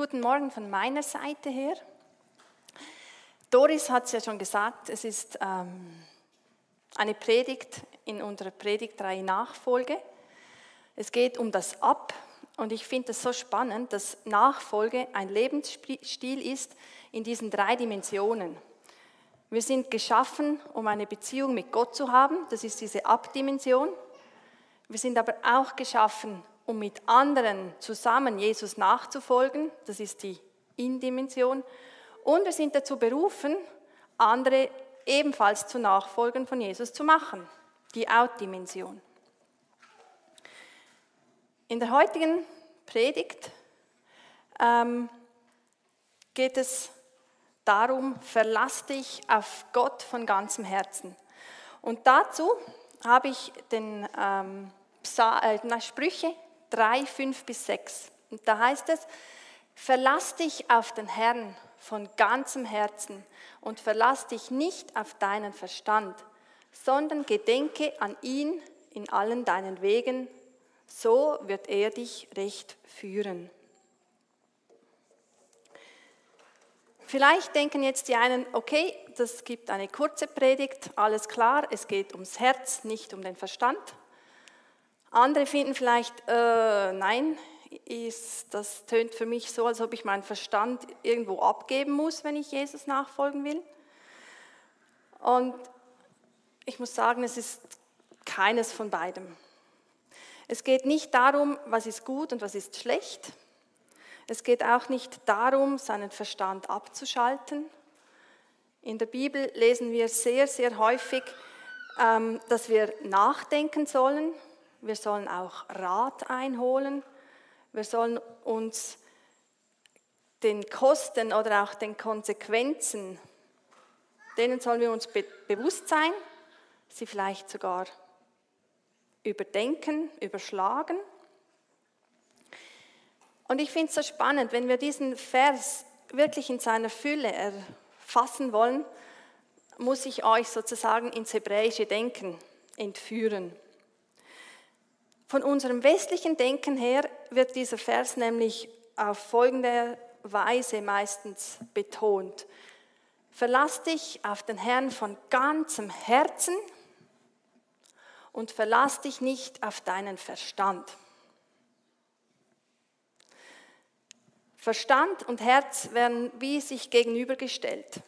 Guten Morgen von meiner Seite her. Doris hat es ja schon gesagt, es ist ähm, eine Predigt in unserer Predigtreihe Nachfolge. Es geht um das Ab und ich finde es so spannend, dass Nachfolge ein Lebensstil ist in diesen drei Dimensionen. Wir sind geschaffen, um eine Beziehung mit Gott zu haben, das ist diese Abdimension. Wir sind aber auch geschaffen, um mit anderen zusammen Jesus nachzufolgen, das ist die In-Dimension. Und wir sind dazu berufen, andere ebenfalls zu Nachfolgen von Jesus zu machen, die Out-Dimension. In der heutigen Predigt ähm, geht es darum, verlass dich auf Gott von ganzem Herzen. Und dazu habe ich den ähm, Psa äh, Sprüche 3, 5 bis 6. Und da heißt es, verlass dich auf den Herrn von ganzem Herzen und verlass dich nicht auf deinen Verstand, sondern gedenke an ihn in allen deinen Wegen, so wird er dich recht führen. Vielleicht denken jetzt die einen, okay, das gibt eine kurze Predigt, alles klar, es geht ums Herz, nicht um den Verstand. Andere finden vielleicht, äh, nein, ist, das tönt für mich so, als ob ich meinen Verstand irgendwo abgeben muss, wenn ich Jesus nachfolgen will. Und ich muss sagen, es ist keines von beidem. Es geht nicht darum, was ist gut und was ist schlecht. Es geht auch nicht darum, seinen Verstand abzuschalten. In der Bibel lesen wir sehr, sehr häufig, ähm, dass wir nachdenken sollen, wir sollen auch Rat einholen, wir sollen uns den Kosten oder auch den Konsequenzen, denen sollen wir uns be bewusst sein, sie vielleicht sogar überdenken, überschlagen. Und ich finde es so spannend, wenn wir diesen Vers wirklich in seiner Fülle erfassen wollen, muss ich euch sozusagen ins hebräische Denken entführen. Von unserem westlichen Denken her wird dieser Vers nämlich auf folgende Weise meistens betont. Verlass dich auf den Herrn von ganzem Herzen und verlass dich nicht auf deinen Verstand. Verstand und Herz werden wie sich gegenübergestellt.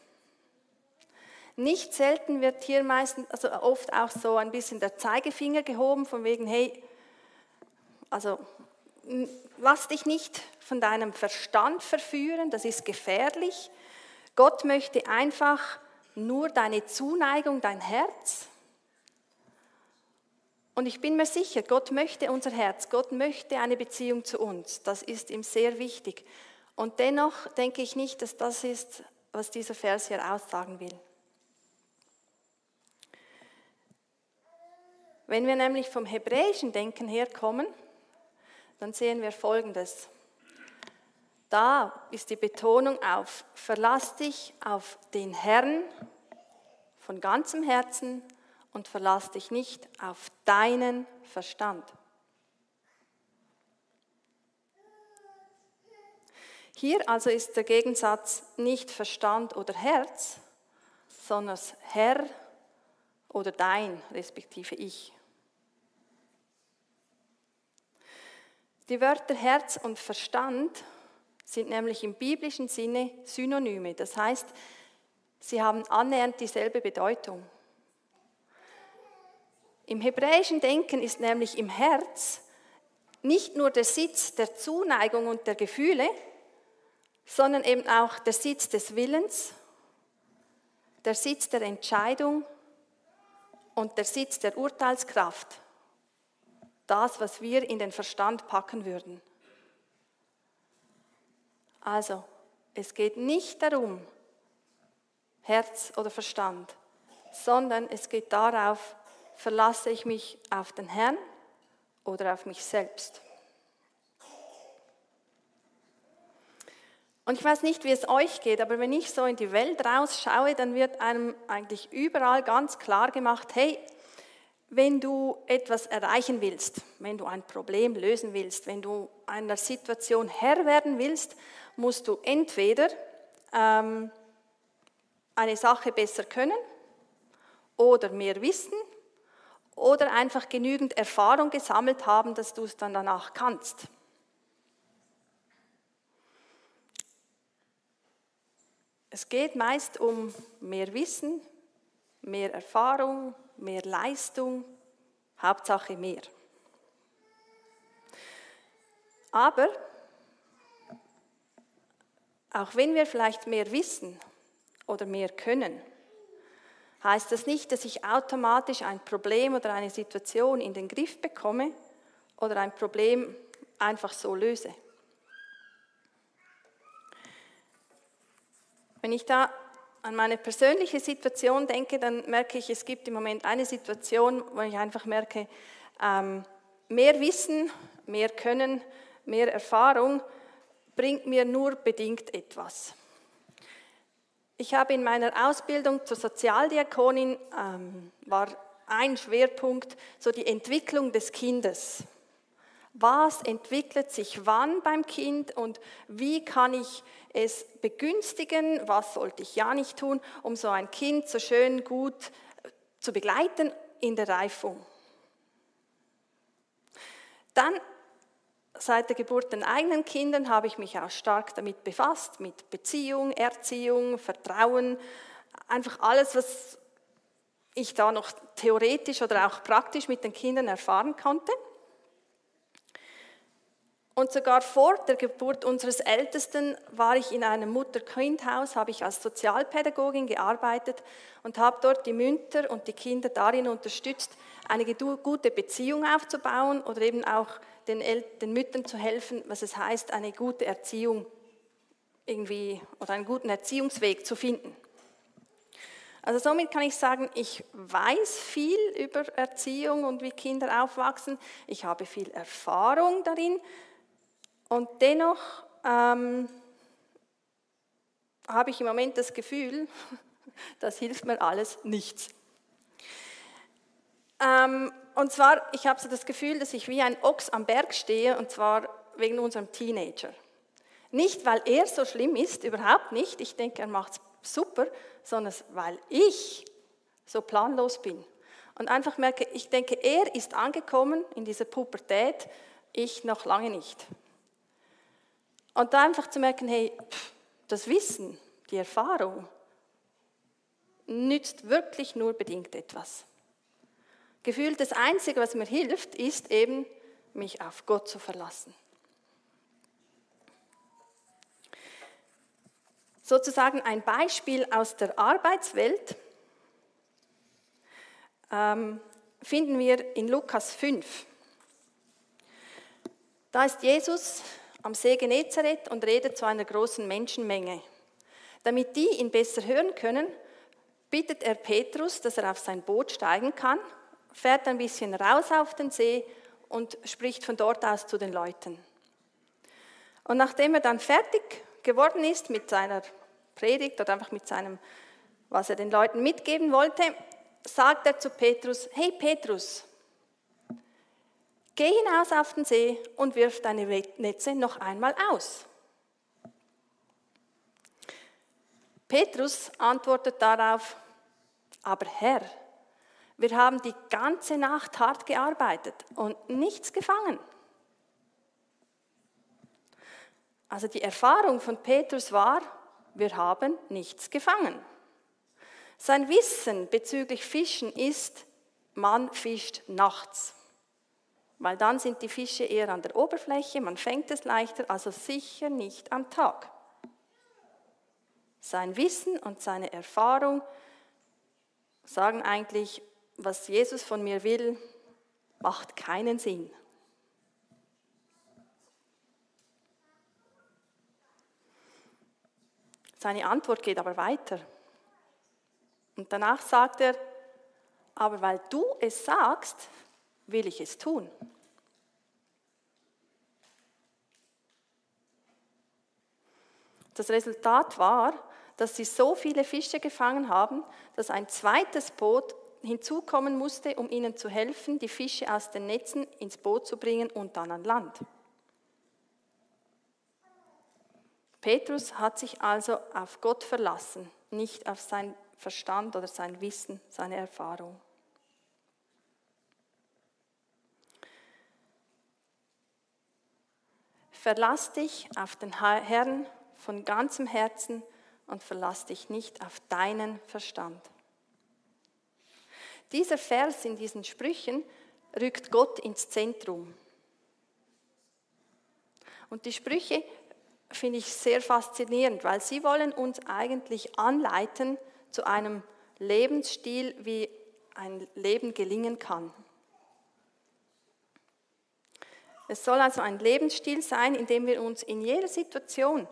Nicht selten wird hier meistens, also oft auch so ein bisschen der Zeigefinger gehoben, von wegen, hey, also lass dich nicht von deinem Verstand verführen, das ist gefährlich. Gott möchte einfach nur deine Zuneigung, dein Herz. Und ich bin mir sicher, Gott möchte unser Herz, Gott möchte eine Beziehung zu uns. Das ist ihm sehr wichtig. Und dennoch denke ich nicht, dass das ist, was dieser Vers hier aussagen will. Wenn wir nämlich vom hebräischen Denken herkommen, dann sehen wir Folgendes. Da ist die Betonung auf, verlass dich auf den Herrn von ganzem Herzen und verlass dich nicht auf deinen Verstand. Hier also ist der Gegensatz nicht Verstand oder Herz, sondern Herr oder dein, respektive ich. Die Wörter Herz und Verstand sind nämlich im biblischen Sinne Synonyme. Das heißt, sie haben annähernd dieselbe Bedeutung. Im hebräischen Denken ist nämlich im Herz nicht nur der Sitz der Zuneigung und der Gefühle, sondern eben auch der Sitz des Willens, der Sitz der Entscheidung und der Sitz der Urteilskraft das, was wir in den Verstand packen würden. Also, es geht nicht darum, Herz oder Verstand, sondern es geht darauf, verlasse ich mich auf den Herrn oder auf mich selbst. Und ich weiß nicht, wie es euch geht, aber wenn ich so in die Welt rausschaue, dann wird einem eigentlich überall ganz klar gemacht, hey, wenn du etwas erreichen willst, wenn du ein Problem lösen willst, wenn du einer Situation Herr werden willst, musst du entweder ähm, eine Sache besser können oder mehr wissen oder einfach genügend Erfahrung gesammelt haben, dass du es dann danach kannst. Es geht meist um mehr Wissen, mehr Erfahrung, mehr Leistung, Hauptsache mehr. Aber auch wenn wir vielleicht mehr wissen oder mehr können, heißt das nicht, dass ich automatisch ein Problem oder eine Situation in den Griff bekomme oder ein Problem einfach so löse. Wenn ich da an meine persönliche Situation denke, dann merke ich, es gibt im Moment eine Situation, wo ich einfach merke, ähm, mehr Wissen, mehr Können, mehr Erfahrung bringt mir nur bedingt etwas. Ich habe in meiner Ausbildung zur Sozialdiakonin, ähm, war ein Schwerpunkt so die Entwicklung des Kindes. Was entwickelt sich wann beim Kind und wie kann ich es begünstigen? Was sollte ich ja nicht tun, um so ein Kind so schön gut zu begleiten in der Reifung? Dann seit der Geburt den eigenen Kindern habe ich mich auch stark damit befasst, mit Beziehung, Erziehung, Vertrauen, einfach alles, was ich da noch theoretisch oder auch praktisch mit den Kindern erfahren konnte. Und sogar vor der Geburt unseres Ältesten war ich in einem Mutter-Kind-Haus, habe ich als Sozialpädagogin gearbeitet und habe dort die Mütter und die Kinder darin unterstützt, eine gute Beziehung aufzubauen oder eben auch den, El den Müttern zu helfen, was es heißt, eine gute Erziehung irgendwie oder einen guten Erziehungsweg zu finden. Also somit kann ich sagen, ich weiß viel über Erziehung und wie Kinder aufwachsen. Ich habe viel Erfahrung darin und dennoch ähm, habe ich im Moment das Gefühl, das hilft mir alles nichts. Ähm, und zwar, ich habe so das Gefühl, dass ich wie ein Ochs am Berg stehe, und zwar wegen unserem Teenager. Nicht, weil er so schlimm ist, überhaupt nicht. Ich denke, er macht es super, sondern weil ich so planlos bin. Und einfach merke, ich denke, er ist angekommen in dieser Pubertät, ich noch lange nicht. Und da einfach zu merken, hey, das Wissen, die Erfahrung nützt wirklich nur bedingt etwas. Gefühlt das Einzige, was mir hilft, ist eben, mich auf Gott zu verlassen. Sozusagen ein Beispiel aus der Arbeitswelt ähm, finden wir in Lukas 5. Da ist Jesus am See Genezareth und redet zu einer großen Menschenmenge. Damit die ihn besser hören können, bittet er Petrus, dass er auf sein Boot steigen kann fährt ein bisschen raus auf den See und spricht von dort aus zu den Leuten. Und nachdem er dann fertig geworden ist mit seiner Predigt oder einfach mit seinem, was er den Leuten mitgeben wollte, sagt er zu Petrus, hey Petrus, geh hinaus auf den See und wirf deine Netze noch einmal aus. Petrus antwortet darauf, aber Herr, wir haben die ganze Nacht hart gearbeitet und nichts gefangen. Also die Erfahrung von Petrus war, wir haben nichts gefangen. Sein Wissen bezüglich Fischen ist, man fischt nachts, weil dann sind die Fische eher an der Oberfläche, man fängt es leichter, also sicher nicht am Tag. Sein Wissen und seine Erfahrung sagen eigentlich, was Jesus von mir will, macht keinen Sinn. Seine Antwort geht aber weiter. Und danach sagt er, aber weil du es sagst, will ich es tun. Das Resultat war, dass sie so viele Fische gefangen haben, dass ein zweites Boot hinzukommen musste, um ihnen zu helfen, die Fische aus den Netzen ins Boot zu bringen und dann an Land. Petrus hat sich also auf Gott verlassen, nicht auf sein Verstand oder sein Wissen, seine Erfahrung. Verlass dich auf den Herrn von ganzem Herzen und verlass dich nicht auf deinen Verstand. Dieser Vers in diesen Sprüchen rückt Gott ins Zentrum. Und die Sprüche finde ich sehr faszinierend, weil sie wollen uns eigentlich anleiten zu einem Lebensstil, wie ein Leben gelingen kann. Es soll also ein Lebensstil sein, in dem wir uns in jeder Situation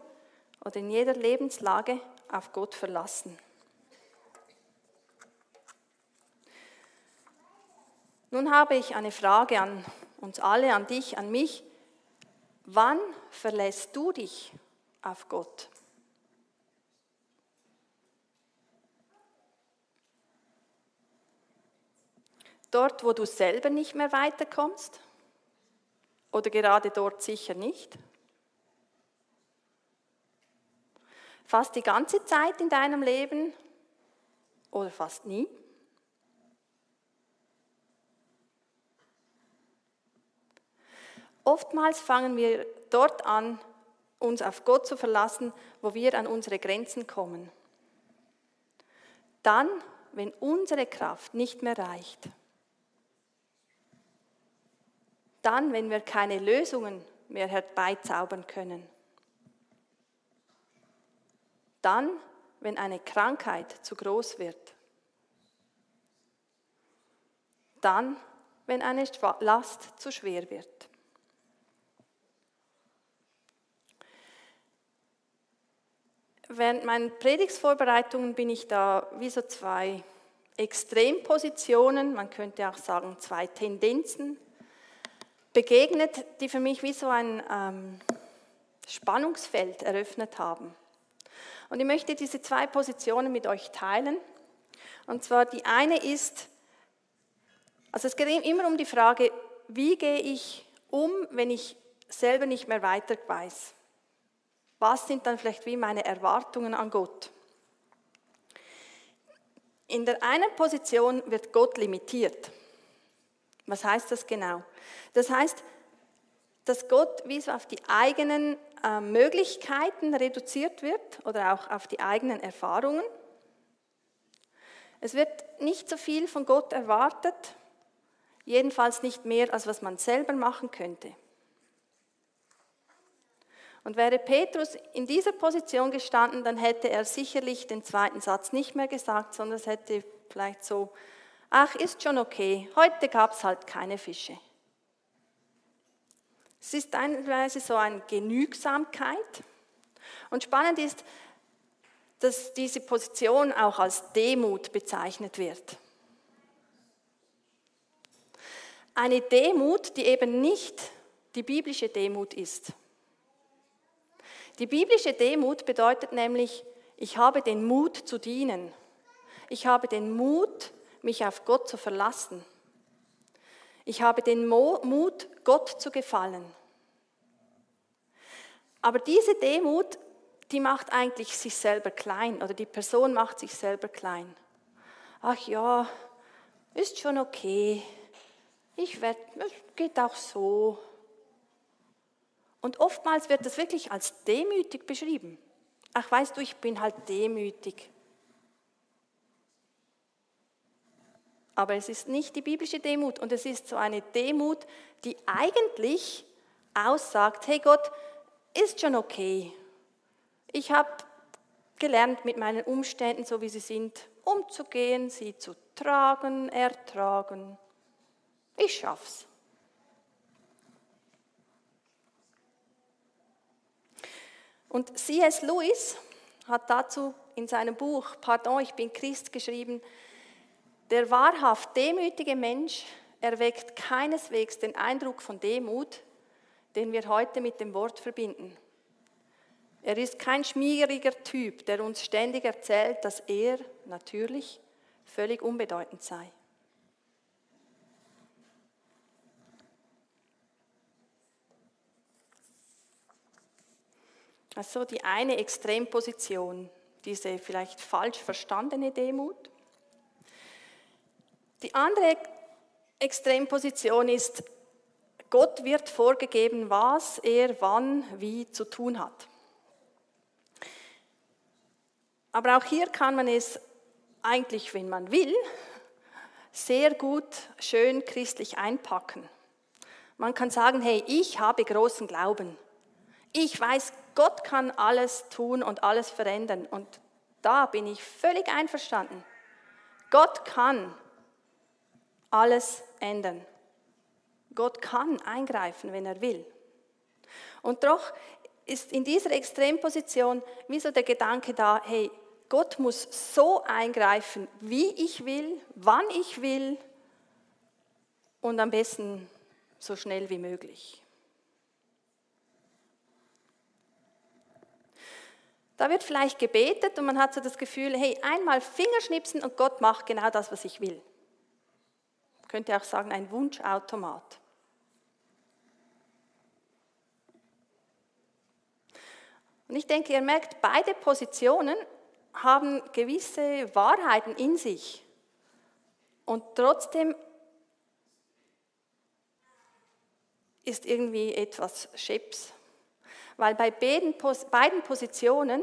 oder in jeder Lebenslage auf Gott verlassen. Nun habe ich eine Frage an uns alle, an dich, an mich. Wann verlässt du dich auf Gott? Dort, wo du selber nicht mehr weiterkommst? Oder gerade dort sicher nicht? Fast die ganze Zeit in deinem Leben oder fast nie? Oftmals fangen wir dort an, uns auf Gott zu verlassen, wo wir an unsere Grenzen kommen. Dann, wenn unsere Kraft nicht mehr reicht. Dann, wenn wir keine Lösungen mehr herbeizaubern können. Dann, wenn eine Krankheit zu groß wird. Dann, wenn eine Last zu schwer wird. Während meinen Predigtsvorbereitungen bin ich da wie so zwei Extrempositionen, man könnte auch sagen zwei Tendenzen begegnet, die für mich wie so ein ähm, Spannungsfeld eröffnet haben. Und ich möchte diese zwei Positionen mit euch teilen. Und zwar die eine ist, also es geht immer um die Frage, wie gehe ich um, wenn ich selber nicht mehr weiter weiß? Was sind dann vielleicht wie meine Erwartungen an Gott? In der einen Position wird Gott limitiert. Was heißt das genau? Das heißt, dass Gott wie so auf die eigenen äh, Möglichkeiten reduziert wird oder auch auf die eigenen Erfahrungen. Es wird nicht so viel von Gott erwartet, jedenfalls nicht mehr, als was man selber machen könnte. Und wäre Petrus in dieser Position gestanden, dann hätte er sicherlich den zweiten Satz nicht mehr gesagt, sondern es hätte vielleicht so ach, ist schon okay, heute gab es halt keine Fische. Es ist teilweise so eine Genügsamkeit. Und spannend ist, dass diese Position auch als Demut bezeichnet wird. Eine Demut, die eben nicht die biblische Demut ist. Die biblische Demut bedeutet nämlich, ich habe den Mut zu dienen. Ich habe den Mut, mich auf Gott zu verlassen. Ich habe den Mut, Gott zu gefallen. Aber diese Demut, die macht eigentlich sich selber klein oder die Person macht sich selber klein. Ach ja, ist schon okay. Ich werde, geht auch so. Und oftmals wird das wirklich als demütig beschrieben. Ach, weißt du, ich bin halt demütig. Aber es ist nicht die biblische Demut und es ist so eine Demut, die eigentlich aussagt, hey Gott, ist schon okay. Ich habe gelernt, mit meinen Umständen, so wie sie sind, umzugehen, sie zu tragen, ertragen. Ich schaff's. Und C.S. Lewis hat dazu in seinem Buch Pardon, ich bin Christ geschrieben, der wahrhaft demütige Mensch erweckt keineswegs den Eindruck von Demut, den wir heute mit dem Wort verbinden. Er ist kein schmieriger Typ, der uns ständig erzählt, dass er natürlich völlig unbedeutend sei. Also die eine Extremposition, diese vielleicht falsch verstandene Demut. Die andere Extremposition ist, Gott wird vorgegeben, was er wann wie zu tun hat. Aber auch hier kann man es eigentlich, wenn man will, sehr gut, schön christlich einpacken. Man kann sagen, hey, ich habe großen Glauben. Ich weiß, Gott kann alles tun und alles verändern. Und da bin ich völlig einverstanden. Gott kann alles ändern. Gott kann eingreifen, wenn er will. Und doch ist in dieser Extremposition wie so der Gedanke da, hey, Gott muss so eingreifen, wie ich will, wann ich will und am besten so schnell wie möglich. Da wird vielleicht gebetet und man hat so das Gefühl, hey, einmal Fingerschnipsen und Gott macht genau das, was ich will. Könnte auch sagen, ein Wunschautomat. Und ich denke, ihr merkt, beide Positionen haben gewisse Wahrheiten in sich. Und trotzdem ist irgendwie etwas Scheps. Weil bei beiden Positionen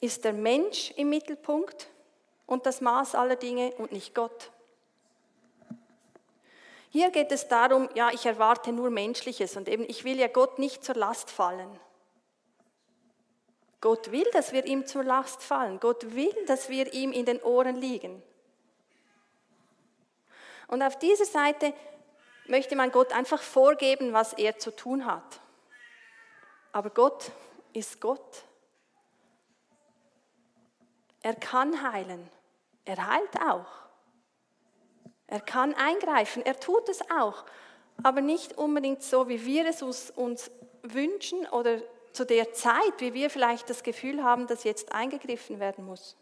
ist der Mensch im Mittelpunkt und das Maß aller Dinge und nicht Gott. Hier geht es darum, ja, ich erwarte nur Menschliches und eben, ich will ja Gott nicht zur Last fallen. Gott will, dass wir ihm zur Last fallen. Gott will, dass wir ihm in den Ohren liegen. Und auf dieser Seite möchte man Gott einfach vorgeben, was er zu tun hat. Aber Gott ist Gott. Er kann heilen. Er heilt auch. Er kann eingreifen. Er tut es auch. Aber nicht unbedingt so, wie wir es uns wünschen oder zu der Zeit, wie wir vielleicht das Gefühl haben, dass jetzt eingegriffen werden muss.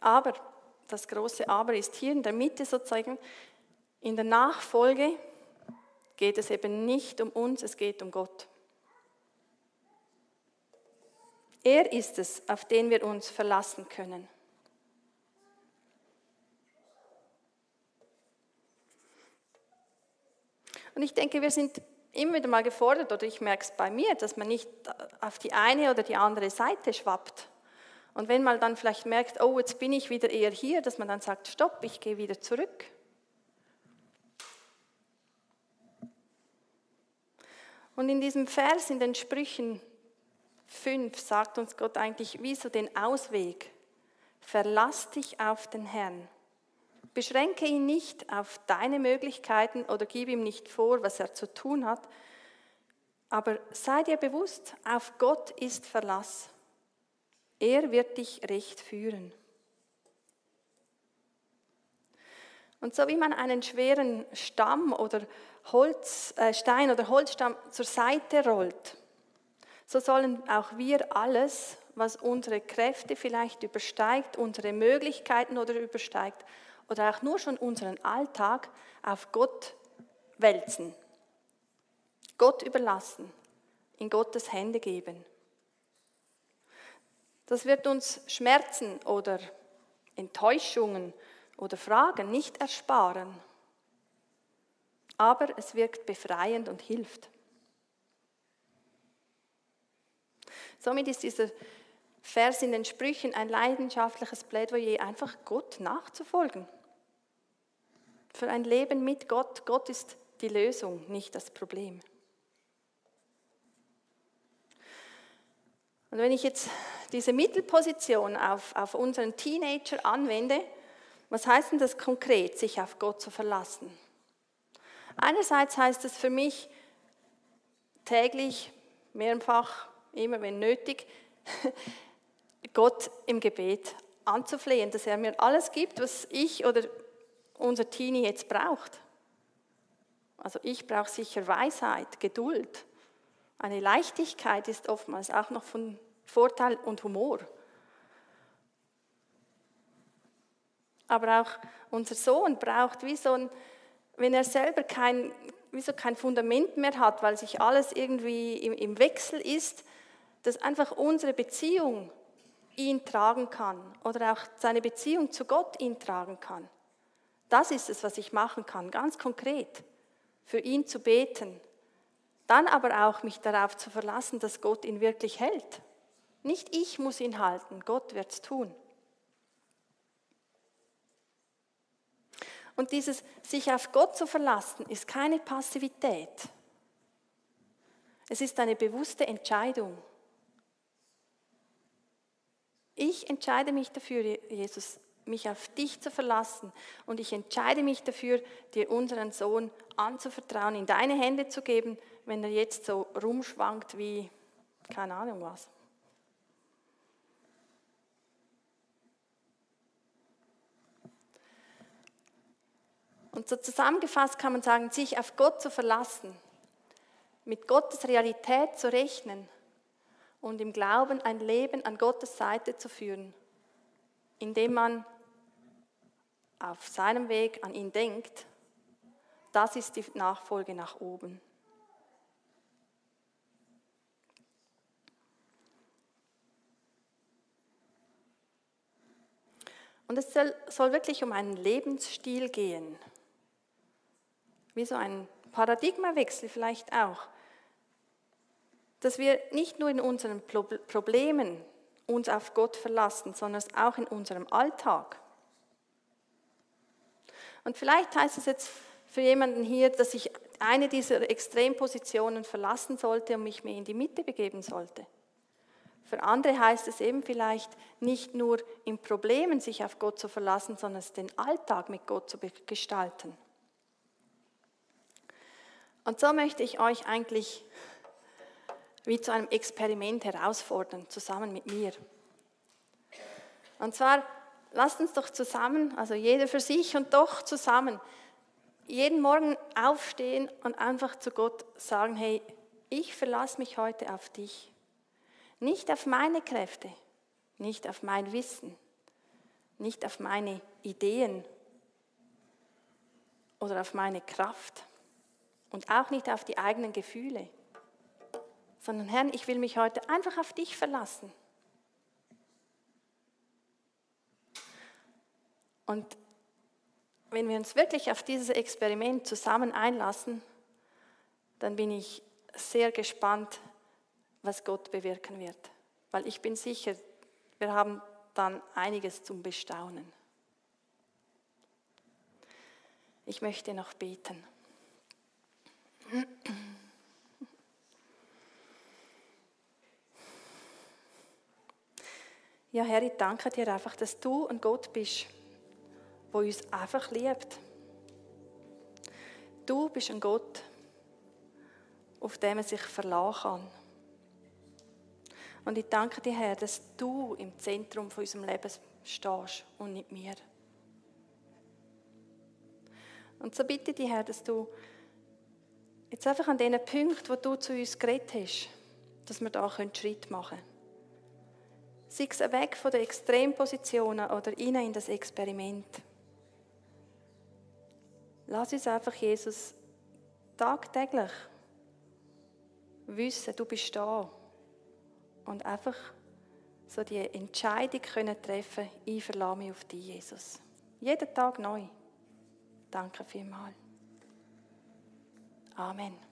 Aber, das große Aber ist hier in der Mitte sozusagen, in der Nachfolge geht es eben nicht um uns, es geht um Gott. Er ist es, auf den wir uns verlassen können. Und ich denke, wir sind immer wieder mal gefordert, oder ich merke es bei mir, dass man nicht auf die eine oder die andere Seite schwappt. Und wenn man dann vielleicht merkt, oh, jetzt bin ich wieder eher hier, dass man dann sagt, stopp, ich gehe wieder zurück. Und in diesem Vers, in den Sprüchen 5, sagt uns Gott eigentlich wie so den Ausweg. Verlass dich auf den Herrn Beschränke ihn nicht auf deine Möglichkeiten oder gib ihm nicht vor, was er zu tun hat. Aber sei dir bewusst, auf Gott ist Verlass. Er wird dich recht führen. Und so wie man einen schweren Stamm oder Holz, äh, Stein oder Holzstamm zur Seite rollt, so sollen auch wir alles, was unsere Kräfte vielleicht übersteigt, unsere Möglichkeiten oder übersteigt, oder auch nur schon unseren Alltag auf Gott wälzen, Gott überlassen, in Gottes Hände geben. Das wird uns Schmerzen oder Enttäuschungen oder Fragen nicht ersparen, aber es wirkt befreiend und hilft. Somit ist dieser Vers in den Sprüchen ein leidenschaftliches Plädoyer, einfach Gott nachzufolgen. Für ein Leben mit Gott. Gott ist die Lösung, nicht das Problem. Und wenn ich jetzt diese Mittelposition auf, auf unseren Teenager anwende, was heißt denn das konkret, sich auf Gott zu verlassen? Einerseits heißt es für mich täglich, mehrfach, immer wenn nötig, Gott im Gebet anzuflehen, dass er mir alles gibt, was ich oder unser Teenie jetzt braucht. Also ich brauche sicher Weisheit, Geduld. Eine Leichtigkeit ist oftmals auch noch von Vorteil und Humor. Aber auch unser Sohn braucht wie so ein, wenn er selber kein wieso kein Fundament mehr hat, weil sich alles irgendwie im, im Wechsel ist, dass einfach unsere Beziehung ihn tragen kann oder auch seine Beziehung zu Gott ihn tragen kann. Das ist es, was ich machen kann, ganz konkret, für ihn zu beten. Dann aber auch mich darauf zu verlassen, dass Gott ihn wirklich hält. Nicht ich muss ihn halten, Gott wird es tun. Und dieses sich auf Gott zu verlassen ist keine Passivität. Es ist eine bewusste Entscheidung. Ich entscheide mich dafür, Jesus, mich auf dich zu verlassen. Und ich entscheide mich dafür, dir unseren Sohn anzuvertrauen, in deine Hände zu geben, wenn er jetzt so rumschwankt wie keine Ahnung was. Und so zusammengefasst kann man sagen, sich auf Gott zu verlassen, mit Gottes Realität zu rechnen und im Glauben ein Leben an Gottes Seite zu führen, indem man auf seinem Weg an ihn denkt, das ist die Nachfolge nach oben. Und es soll, wirklich um einen Lebensstil gehen wie so ein Paradigmawechsel vielleicht auch, dass wir nicht nur in unseren Problemen uns auf Gott verlassen, sondern auch in unserem Alltag. Und vielleicht heißt es jetzt für jemanden hier, dass ich eine dieser Extrempositionen verlassen sollte und mich mehr in die Mitte begeben sollte. Für andere heißt es eben vielleicht nicht nur in Problemen sich auf Gott zu verlassen, sondern den Alltag mit Gott zu gestalten. Und so möchte ich euch eigentlich wie zu einem Experiment herausfordern, zusammen mit mir. Und zwar, lasst uns doch zusammen, also jeder für sich und doch zusammen, jeden Morgen aufstehen und einfach zu Gott sagen, hey, ich verlasse mich heute auf dich. Nicht auf meine Kräfte, nicht auf mein Wissen, nicht auf meine Ideen oder auf meine Kraft und auch nicht auf die eigenen Gefühle, sondern Herr, ich will mich heute einfach auf dich verlassen. Und wenn wir uns wirklich auf dieses Experiment zusammen einlassen, dann bin ich sehr gespannt, was Gott bewirken wird. Weil ich bin sicher, wir haben dann einiges zum Bestaunen. Ich möchte noch beten. Ja, Herr, ich danke dir einfach, dass du ein Gott bist, der uns einfach liebt. Du bist ein Gott, auf den man sich verlassen kann. Und ich danke dir, Herr, dass du im Zentrum von unserem Leben stehst und nicht mir. Und so bitte ich dich, Herr, dass du Jetzt einfach an diesen Punkten, wo du zu uns geredet hast, dass wir da einen Schritt machen können. Sei es weg von den Extrempositionen oder rein in das Experiment. Lass uns einfach, Jesus, tagtäglich wissen, du bist da. Und einfach so die Entscheidung können treffen, ich verlasse mich auf dich, Jesus. Jeden Tag neu. Danke vielmals. Amen.